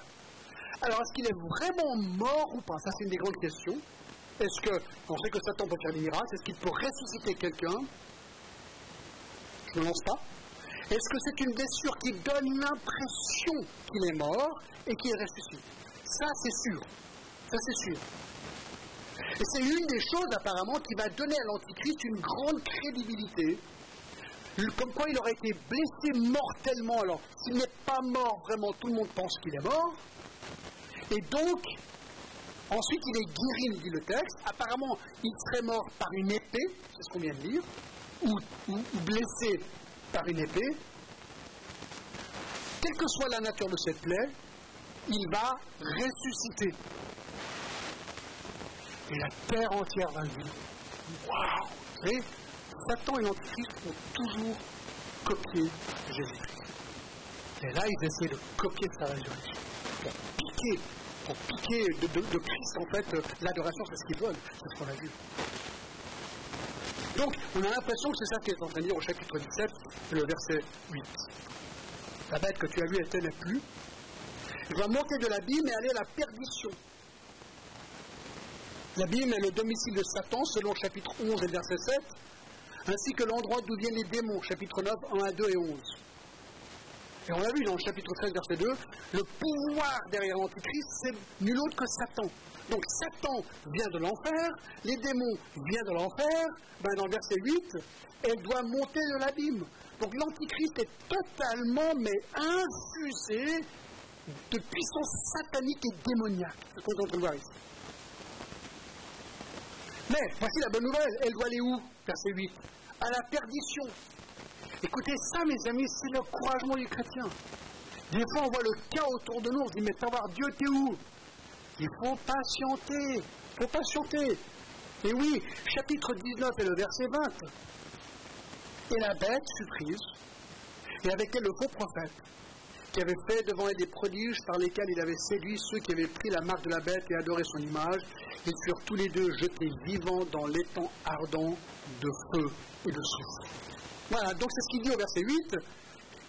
Alors, est-ce qu'il est vraiment mort ou pas? Ça, c'est une des grandes questions. Est-ce que, on sait que Satan peut faire des miracles, est-ce qu'il peut ressusciter quelqu'un? Je ne lance pas. Est-ce que c'est une blessure qui donne l'impression qu'il est mort et qu'il ressuscite ça, c'est sûr. Ça, c'est sûr. Et c'est une des choses, apparemment, qui va donner à l'Antichrist une grande crédibilité. Comme quoi il aurait été blessé mortellement. Alors, s'il n'est pas mort, vraiment, tout le monde pense qu'il est mort. Et donc, ensuite, il est guéri, dit le texte. Apparemment, il serait mort par une épée, c'est ce qu'on vient de lire, ou, ou blessé par une épée. Quelle que soit la nature de cette plaie, il va ressusciter. Et la terre entière va le vivre. Waouh Et Satan et l'Antichrist ont toujours copié Jésus-Christ. Et là, ils essaient de copier sa résurrection. Pour piquer, pour piquer de, Christ, en fait, l'adoration, c'est ce qu'ils veulent. C'est ce qu'on a vu. Donc, on a l'impression que c'est ça qui est en train de dire au chapitre 17, le verset 8. La bête que tu as vue, elle n'est plus, il va monter de l'abîme et aller à la perdition. L'abîme est le domicile de Satan, selon chapitre 11 et verset 7, ainsi que l'endroit d'où viennent les démons, chapitre 9, 1 à 2 et 11. Et on l'a vu dans le chapitre 13, verset 2, le pouvoir derrière l'Antichrist, c'est nul autre que Satan. Donc Satan vient de l'enfer, les démons viennent de l'enfer, ben dans le verset 8, elle doit monter de l'abîme. Donc l'Antichrist est totalement, mais infusé de puissance satanique et démoniaque. Ce qu'on peut voir ici. Mais voici la bonne nouvelle, elle doit aller où? Verset 8. À la perdition. Écoutez ça, mes amis, c'est le couragement du chrétien. Des fois, on voit le cas autour de nous, on se dit, mais voir Dieu, t'es où? Il faut patienter. Il faut patienter. Et oui, chapitre 19 et le verset 20. Et la bête surprise, et avec elle le faux prophète, qui avait fait devant elle des prodiges par lesquels il avait séduit ceux qui avaient pris la marque de la bête et adoré son image. Ils furent tous les deux jetés vivants dans l'étang ardent de feu et de souffle. Voilà, donc c'est ce qu'il dit au verset 8,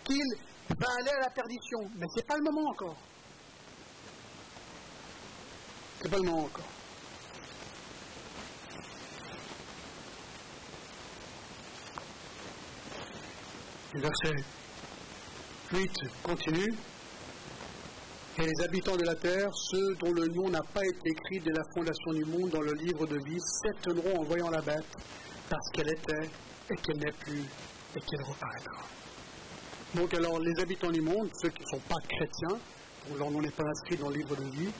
qu'il va aller à la perdition. Mais ce n'est pas le moment encore. Ce n'est pas le moment encore. verset 8 continue. Et les habitants de la terre, ceux dont le nom n'a pas été écrit dès la fondation du monde dans le livre de vie, s'étonneront en voyant la bête, parce qu'elle était et qu'elle n'est plus et qu'elle reparaîtra. Donc alors les habitants du monde, ceux qui ne sont pas chrétiens, dont leur nom n'est pas inscrit dans le livre de vie,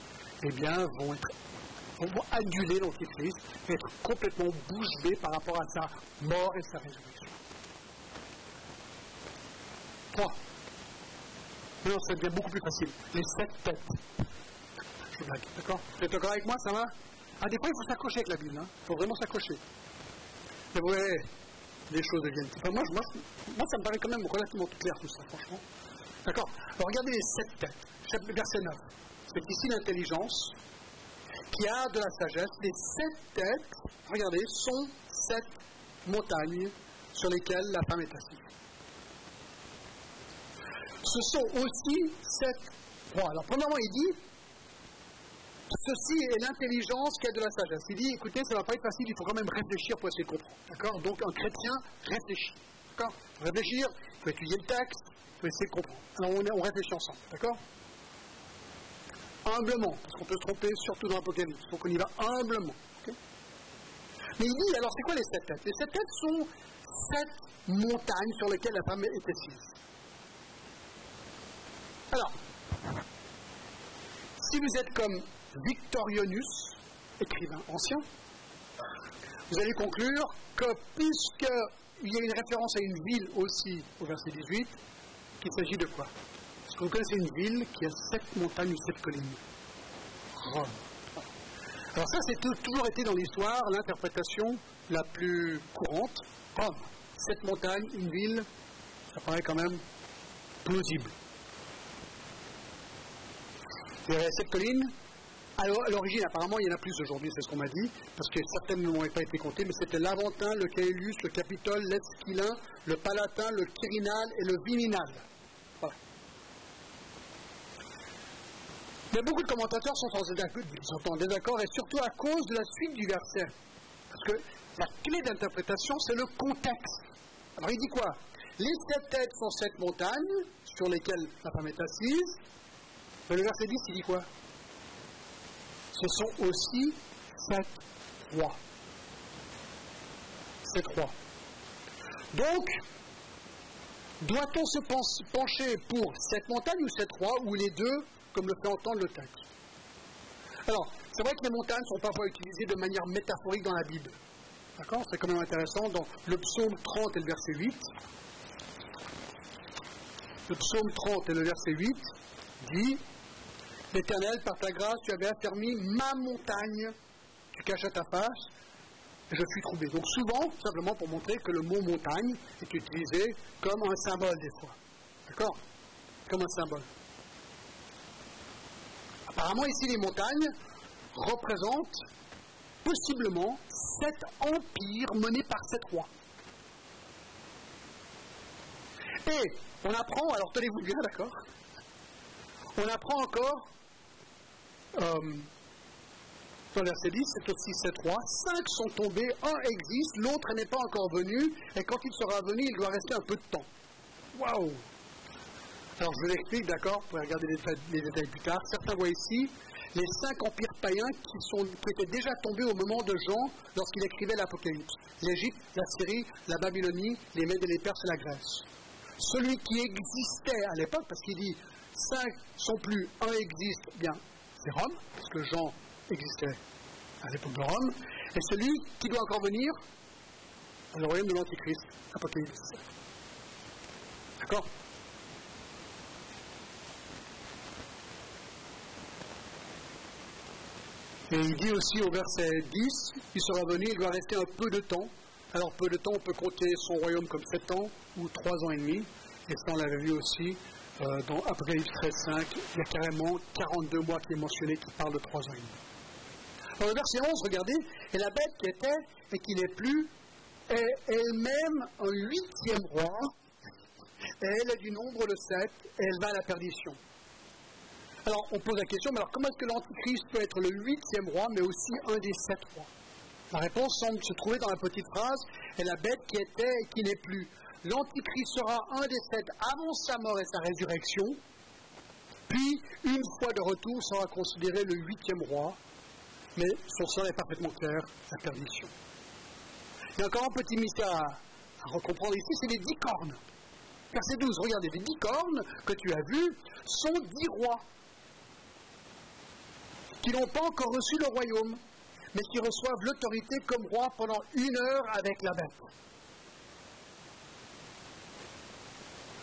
eh bien vont être vont aduler l'Antichrist, être complètement bouche par rapport à sa mort et sa résurrection. 3. Non, ça devient beaucoup plus facile. Les sept têtes. Je blague, d'accord Vous êtes d'accord avec moi, ça va Ah, des fois, il faut s'accrocher avec la Bible. Hein. Il faut vraiment s'accrocher. Mais vous les choses deviennent. Moi, moi, moi, ça me paraît quand même relativement clair tout ça, franchement. D'accord Alors, regardez les sept têtes. Verset 9. C'est ici l'intelligence qui a de la sagesse. Les sept têtes, regardez, sont sept montagnes sur lesquelles la femme est assise ce sont aussi sept. Alors, premièrement, il dit ceci est l'intelligence qui a de la sagesse. Il dit écoutez, ça ne va pas être facile, il faut quand même réfléchir pour essayer de comprendre. D'accord Donc, un chrétien réfléchit. D'accord Réfléchir, il faut étudier le texte, il faut essayer de comprendre. Alors, on, on réfléchit ensemble. D'accord Humblement, parce qu'on peut se tromper, surtout dans l'Apocalypse. Il faut qu'on y va humblement. Mais il dit alors, c'est quoi les sept têtes? Les sept têtes sont sept montagnes sur lesquelles la femme est assise. Alors, si vous êtes comme Victorionus, écrivain ancien, vous allez conclure que puisqu'il y a une référence à une ville aussi au verset 18, qu'il s'agit de quoi? Est-ce que vous connaissez une ville qui a sept montagnes ou sept collines Rome. Alors ça, c'est toujours été dans l'histoire l'interprétation la plus courante. Rome. Sept montagnes, une ville, ça paraît quand même plausible. Sept collines. Alors, à l'origine, apparemment, il y en a plus aujourd'hui, c'est ce qu'on m'a dit, parce que certaines n'ont pas été comptées, mais c'était l'Aventin, le Caelius, le Capitole, l'Esquilin, le Palatin, le Quirinal et le Viminal. Voilà. Mais beaucoup de commentateurs sont en désaccord, et surtout à cause de la suite du verset. Parce que la clé d'interprétation, c'est le contexte. Alors il dit quoi? Les sept têtes sont sept montagnes sur lesquelles la femme est assise, mais le verset 10, il dit quoi? Ce sont aussi sept rois. Sept rois. Donc, doit-on se pencher pour cette montagne ou cette rois, ou les deux, comme le fait entendre le texte? Alors, c'est vrai que les montagnes sont parfois utilisées de manière métaphorique dans la Bible. D'accord? C'est quand même intéressant. Dans le psaume 30 et le verset 8, le psaume 30 et le verset 8 dit L'Éternel, par ta grâce, tu avais affermi ma montagne, tu cachais ta face, je suis troublé. Donc souvent, simplement pour montrer que le mot montagne est utilisé comme un symbole des fois. D'accord? Comme un symbole. Apparemment, ici, les montagnes représentent possiblement sept empires menés par sept rois. Et on apprend, alors tenez-vous bien, d'accord? On apprend encore euh, dans verset 10, c'est aussi cette roi. Cinq sont tombés, un existe, l'autre n'est pas encore venu, et quand il sera venu, il doit rester un peu de temps. Waouh Alors je l'explique, d'accord Vous pouvez regarder les détails, plus tard. Certains voient ici les cinq empires païens qui étaient déjà tombés au moment de Jean lorsqu'il écrivait l'Apocalypse. L'Égypte, la Syrie, la Babylonie, les Mèdes et les Perses et la Grèce. Celui qui existait à l'époque, parce qu'il dit cinq sont plus, un existe, bien, c'est Rome, parce que Jean existait à l'époque de Rome, et celui qui doit encore venir, le royaume de l'Antichrist, Apocalypse. D'accord? Et il dit aussi au verset 10, il sera venu, il doit rester un peu de temps. Alors peu de temps, on peut compter son royaume comme 7 ans ou 3 ans et demi. Et ça, on l'avait vu aussi euh, dans Apocalypse 13, 5. Il y a carrément 42 mois qui est mentionné qui parle de 3 ans. Dans le verset 11, regardez, et la bête qui était et qui n'est plus est elle-même un huitième roi, et elle est du nombre de sept, et elle va à la perdition. Alors, on pose la question, mais alors comment est-ce que l'Antichrist peut être le huitième roi, mais aussi un des sept rois? La réponse semble se trouver dans la petite phrase, et la bête qui était et qui n'est plus. L'Antichrist sera un des sept avant sa mort et sa résurrection, puis, une fois de retour, sera considéré le huitième roi, mais son sort est parfaitement clair, la perdition. Il y a encore un petit mystère à, à recomprendre ici, c'est les dix cornes. Verset 12, regardez, les dix cornes que tu as vues sont dix rois qui n'ont pas encore reçu le royaume, mais qui reçoivent l'autorité comme roi pendant une heure avec la bête.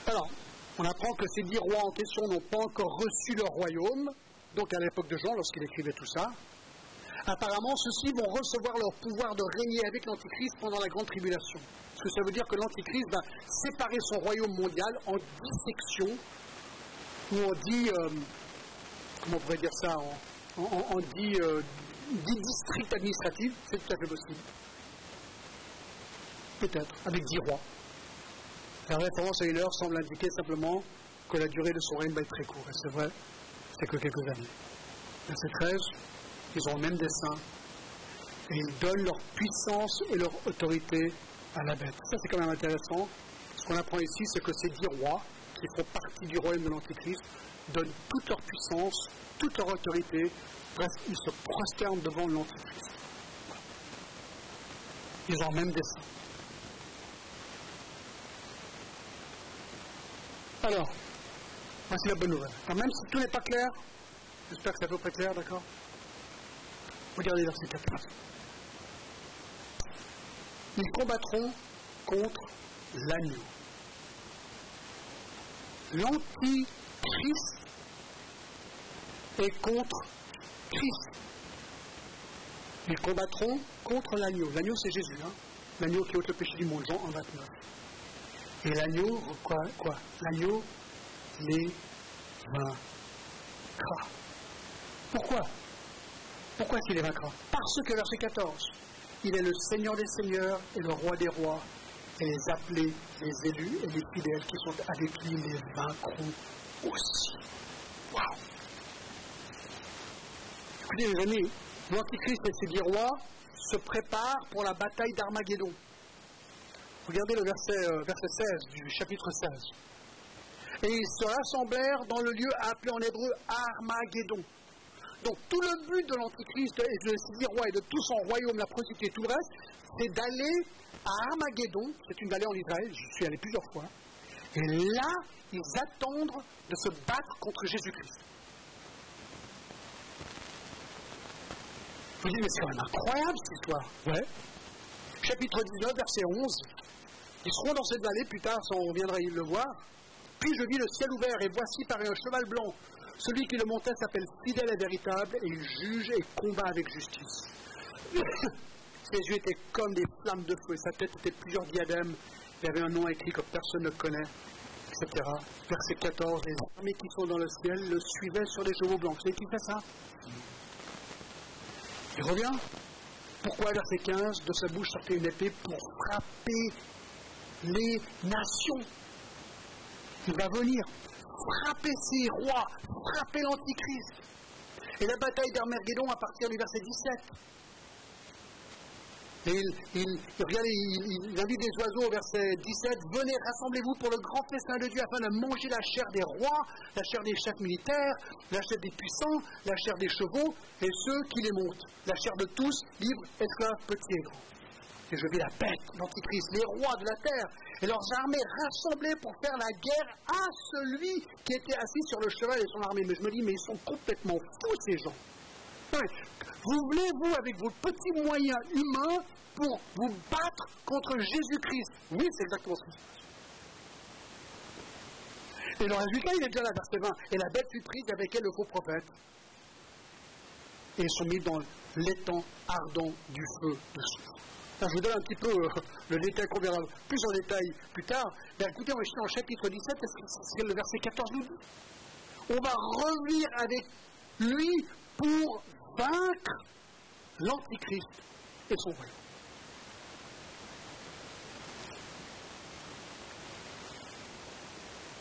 Alors, on apprend que ces dix rois en question n'ont pas encore reçu leur royaume, donc à l'époque de Jean, lorsqu'il écrivait tout ça. Apparemment, ceux-ci vont recevoir leur pouvoir de régner avec l'Antichrist pendant la grande tribulation. Ce que ça veut dire que l'Antichrist va séparer son royaume mondial en dix sections, où on dit, comment on pourrait dire ça en, on, euh, districts administratifs, c'est tout à fait possible. Peut-être, avec dix rois. La référence à une heure semble indiquer simplement que la durée de son règne va être très courte. Et c'est vrai, c'est que quelques années. Verset 13, ils ont le même dessin. Et ils donnent leur puissance et leur autorité à la bête. Ça, c'est quand même intéressant. Ce qu'on apprend ici, c'est que ces dix rois, qui font partie du royaume de l'Antichrist, donnent toute leur puissance toute leur autorité, bref, ils se prosternent devant l'Antichrist. Ils ont même dessin. Alors, voici la bonne nouvelle. Même si tout n'est pas clair, j'espère que c'est à peu près clair, d'accord? Regardez verset 14. Ils combattront contre l'agneau. L'antichrist et contre Christ. Ils combattront contre l'agneau. L'agneau, c'est Jésus, hein l'agneau qui ôte le péché du monde, Jean en 29. Et l'agneau, quoi, quoi L'agneau les vaincra. Pourquoi Pourquoi est-ce qu'il les vaincra Parce que, verset 14, il est le Seigneur des Seigneurs et le Roi des Rois, et les appelés, les élus et les fidèles qui sont avec lui les vaincront aussi. Waouh Écoutez, mes amis, l'Antichrist et ses dix rois se préparent pour la bataille d'Armageddon. Regardez le verset, euh, verset 16 du chapitre 16. Et ils se rassemblèrent dans le lieu appelé en hébreu Armageddon. Donc tout le but de l'Antichrist et de dix rois et de tout son royaume, la prostituée et tout le reste, c'est d'aller à Armageddon, c'est une vallée en Israël, j'y suis allé plusieurs fois, et là, ils attendent de se battre contre Jésus-Christ. Vous dites, mais c'est quand même incroyable cette histoire. Ouais. Chapitre 19, verset 11. Ils seront dans cette vallée, plus tard, on viendra le voir. Puis je vis le ciel ouvert, et voici par un cheval blanc. Celui qui le montait s'appelle fidèle et véritable, et il juge et combat avec justice. Ses yeux étaient comme des flammes de feu, et sa tête était plusieurs diadèmes. Il y avait un nom écrit que personne ne connaît, etc. Verset 14, les armées qui sont dans le ciel le suivaient sur des chevaux blancs. Vous savez qui fait ça? Il revient? Pourquoi, verset 15, de sa bouche sortait une épée pour frapper les nations Il va venir frapper ses rois, frapper l'Antichrist. Et la bataille d'Armageddon à partir du verset 17. Et il, il, invite les oiseaux au verset 17, Venez, rassemblez-vous pour le grand festin de Dieu afin de manger la chair des rois, la chair des chefs militaires, la chair des puissants, la chair des chevaux et ceux qui les montent, la chair de tous, libres, esclaves, petits et grands. Et je vis la bête, l'antichrist, les rois de la terre et leurs armées rassemblées pour faire la guerre à celui qui était assis sur le cheval et son armée. Mais je me dis, mais ils sont complètement fous ces gens. Vous voulez, vous, avec vos petits moyens humains, pour vous battre contre Jésus-Christ. Oui, c'est exactement ce qui se passe. Et le résultat, il est déjà là, verset 20. Et la bête fut prise avec elle le faux prophète. Et ils sont mis dans l'étang ardent du feu de soufre. je vous donne un petit peu euh, le détail qu'on verra plus en détail plus tard. Mais écoutez, on est le chapitre 17, parce que le verset 14 nous dit? On va revenir avec lui pour vaincre l'Antichrist et son royaume.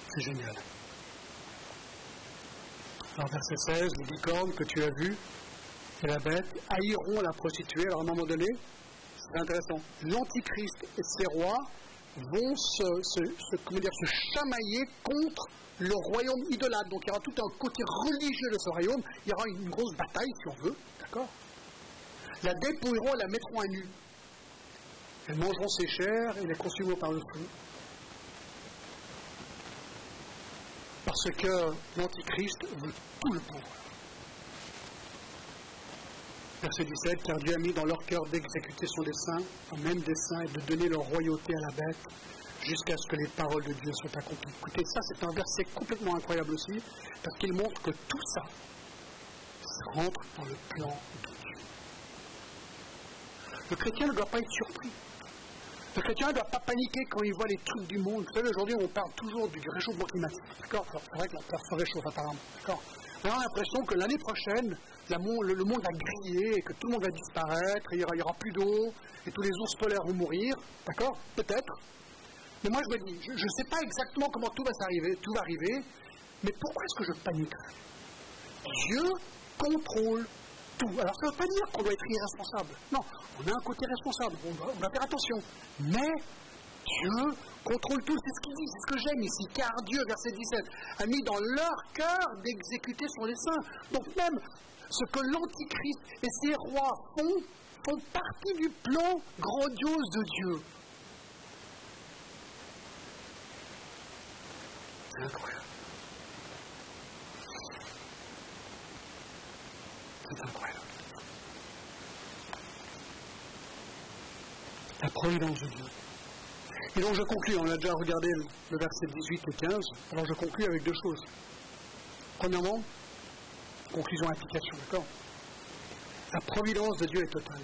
C'est génial. Alors, verset 16, les licornes que tu as vues et la bête haïront la prostituée. Alors, à un moment donné, c'est intéressant, l'Antichrist et ses rois vont se, comment dire, se chamailler contre le royaume idolâtre. Donc il y aura tout un côté religieux de ce royaume. Il y aura une grosse bataille, si on veut. D'accord? La dépouilleront et la mettront à nu. Elles mangeront ses chairs et les consumeront par le feu. Parce que l'Antichrist veut tout le pouvoir. Verset 17, car Dieu a mis dans leur cœur d'exécuter son dessein, un même dessein, et de donner leur royauté à la bête, jusqu'à ce que les paroles de Dieu soient accomplies. Écoutez, ça c'est un verset complètement incroyable aussi, parce qu'il montre que tout ça, rentre dans le plan de Dieu. Le chrétien ne doit pas être surpris. Le chrétien ne doit pas paniquer quand il voit les trucs du monde. Vous savez, aujourd'hui, on parle toujours du réchauffement climatique. D'accord? C'est vrai que la Terre se réchauffe apparemment. D'accord? On a l'impression que l'année prochaine, le, monde va griller et que tout le monde va disparaître, il n'y aura, plus d'eau, et tous les ours polaires vont mourir. D'accord? Peut-être. Mais moi, je me dis, je ne sais pas exactement comment tout va s'arriver, tout va arriver, mais pourquoi est-ce que je panique? Dieu contrôle alors ça ne veut pas dire qu'on doit être irresponsable. Non, on a un côté responsable, on doit, faire attention. Mais Dieu contrôle tout, c'est ce qu'il dit, c'est ce que j'aime ici. Car Dieu, verset 17, a mis dans leur cœur d'exécuter son dessein. Donc même ce que l'Antichrist et ses rois font, font partie du plan grandiose de Dieu. C'est incroyable. C'est incroyable. La providence de Dieu. Et donc je conclus, on a déjà regardé le verset 18 et 15, alors je conclus avec deux choses. Premièrement, conclusion application, d'accord? La providence de Dieu est totale.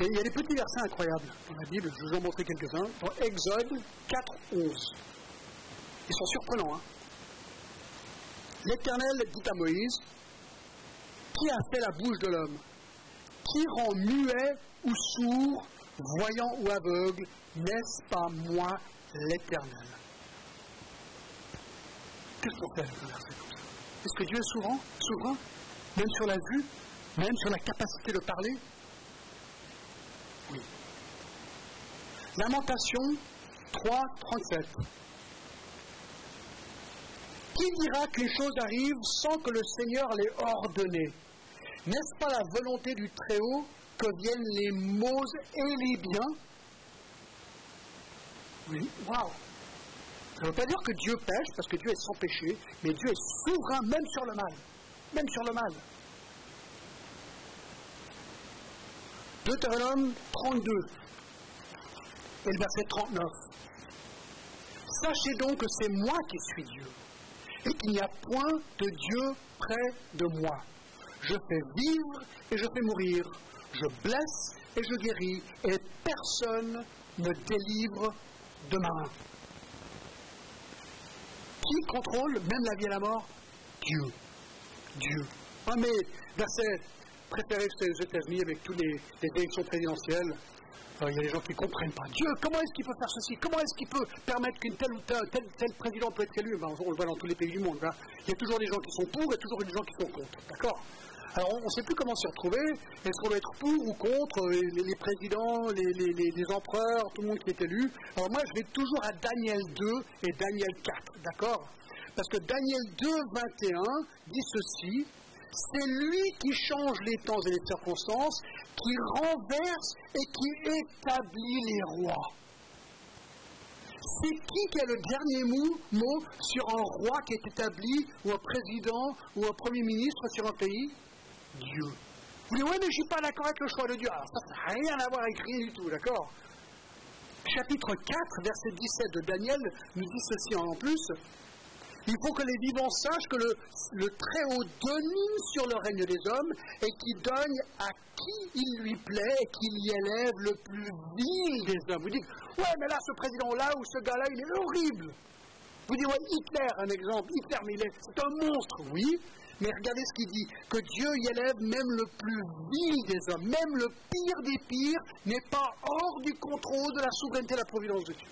Et il y a des petits versets incroyables dans la Bible, je vous en montrer quelques-uns. Dans Exode 4, 11. Ils sont surprenants. Hein? L'Éternel dit à Moïse qui a fait la bouche de l'homme? Qui rend muet ou sourd, voyant ou aveugle N'est-ce pas moi, l'Éternel? Qu'est-ce qu'on fait Est-ce que Dieu est souverain Souverain? Même sur la vue? Même sur la capacité de parler? Oui. Lamentation 3, 37. Qui dira que les choses arrivent sans que le Seigneur les ordonne N'est-ce pas la volonté du Très-Haut que viennent les maux et les biens Oui, waouh Ça ne veut pas dire que Dieu pêche, parce que Dieu est sans péché, mais Dieu est souverain même sur le mal. Même sur le mal. Deutéronome 32 et le verset 39. Sachez donc que c'est moi qui suis Dieu et qu'il n'y a point de Dieu près de moi. Je fais vivre et je fais mourir. Je blesse et je guéris. Et personne ne délivre de ma main. Qui contrôle même la vie et la mort? Dieu. Dieu. Un de mes versets préférés aux États-Unis avec toutes les, élections présidentielles, il y a des gens qui ne comprennent pas. Dieu, comment est-ce qu'il peut faire ceci? Comment est-ce qu'il peut permettre qu'une telle ou telle, tel, président peut être élu? Ben, On le voit dans tous les pays du monde. Hein. Il y a toujours des gens qui sont pour et toujours des gens qui sont contre. D'accord? Alors on ne sait plus comment s'y retrouver. Est-ce qu'on va être pour ou contre les, présidents, les, empereurs, tout le monde qui est élu Alors moi je vais toujours à Daniel 2 et Daniel 4, d'accord? Parce que Daniel 2, 21 dit ceci, c'est lui qui change les temps et les circonstances, qui renverse et qui établit les rois. C'est qui qui a le dernier mot, sur un roi qui est établi, ou un président, ou un premier ministre sur un pays? Dieu. Vous dites, oui, mais je ne suis pas d'accord avec le choix de Dieu. Alors, ça, n'a rien à voir avec rien du tout, d'accord? Chapitre 4, verset 17 de Daniel nous dit ceci en plus. Il faut que les vivants sachent que le, Très-Haut domine sur le règne des hommes et qu'il donne à qui il lui plaît et qu'il y élève le plus vil des hommes. Vous dites, ouais, mais là, ce président-là ou ce gars-là, il est horrible. Vous dites, ouais, Hitler, un exemple. Hitler, mais c'est un monstre, oui. Mais regardez ce qu'il dit, que Dieu y élève même le plus vil des hommes, même le pire des pires n'est pas hors du contrôle de la souveraineté et de la providence de Dieu.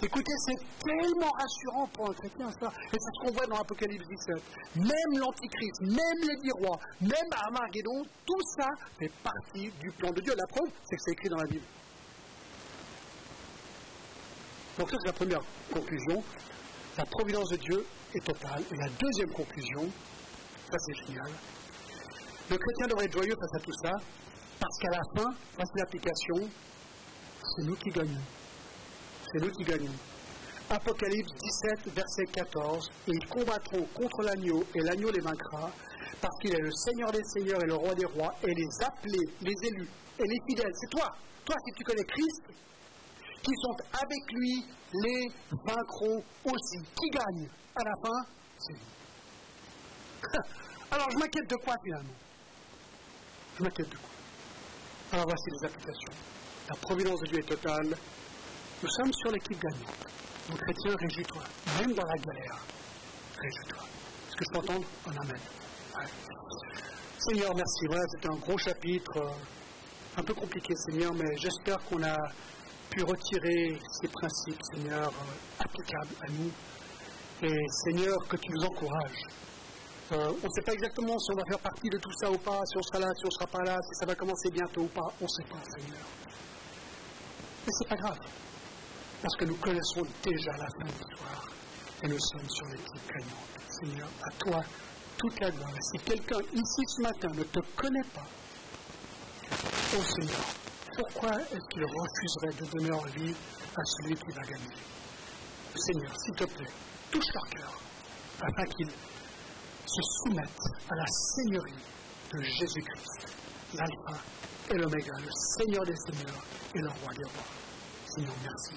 Écoutez, c'est tellement rassurant pour un chrétien, ça. Et c'est ce qu'on voit dans l'Apocalypse 17. Même l'Antichrist, même les dix rois, même Armageddon, tout ça fait partie du plan de Dieu. La preuve, c'est que c'est écrit dans la Bible. Donc ça, c'est la première conclusion. La providence de Dieu Et la deuxième conclusion, ça c'est génial, le chrétien devrait être joyeux face à tout ça, parce qu'à la fin, face à l'application, c'est nous qui gagnons. C'est nous qui gagnons. Apocalypse 17, verset 14, et ils combattront contre l'agneau, et l'agneau les vaincra, parce qu'il est le Seigneur des seigneurs et le roi des rois, et les appelés, les élus, et les fidèles. C'est toi, toi si tu connais Christ, qui sont avec lui, les vaincront aussi. Qui gagne à la fin C'est lui. Alors je m'inquiète de quoi finalement? Je m'inquiète de quoi? Alors voici les applications. La providence de Dieu est totale. Nous sommes sur l'équipe gagnante. Mon chrétien, réjouis-toi. Même dans la galère, réjouis-toi. Est-ce que je peux entendre? Un Amen. Seigneur, merci. Voilà, c'était un gros chapitre, euh, un peu compliqué, Seigneur, mais j'espère qu'on a pu retirer ces principes, Seigneur, euh, applicables à nous. Et Seigneur, que tu nous encourages. Euh, on ne sait pas exactement si on va faire partie de tout ça ou pas, si on sera là, si on ne sera pas là, si ça va commencer bientôt ou pas. On ne sait pas, Seigneur. Mais ce n'est pas grave. Parce que nous connaissons déjà la fin de l'histoire. Et nous sommes sur l'équipe gagnante. Seigneur, à toi, toute la gloire. Si quelqu'un ici ce matin ne te connaît pas, oh Seigneur, pourquoi est-ce qu'il refuserait de donner leur vie à celui qui va gagner? Seigneur, s'il te plaît, touche leur cœur, afin qu'ils se soumettent à la seigneurie de Jésus-Christ, l'alpha et l'oméga, le Seigneur des seigneurs et le roi des rois. Seigneur, merci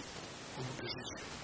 au nom de Jésus.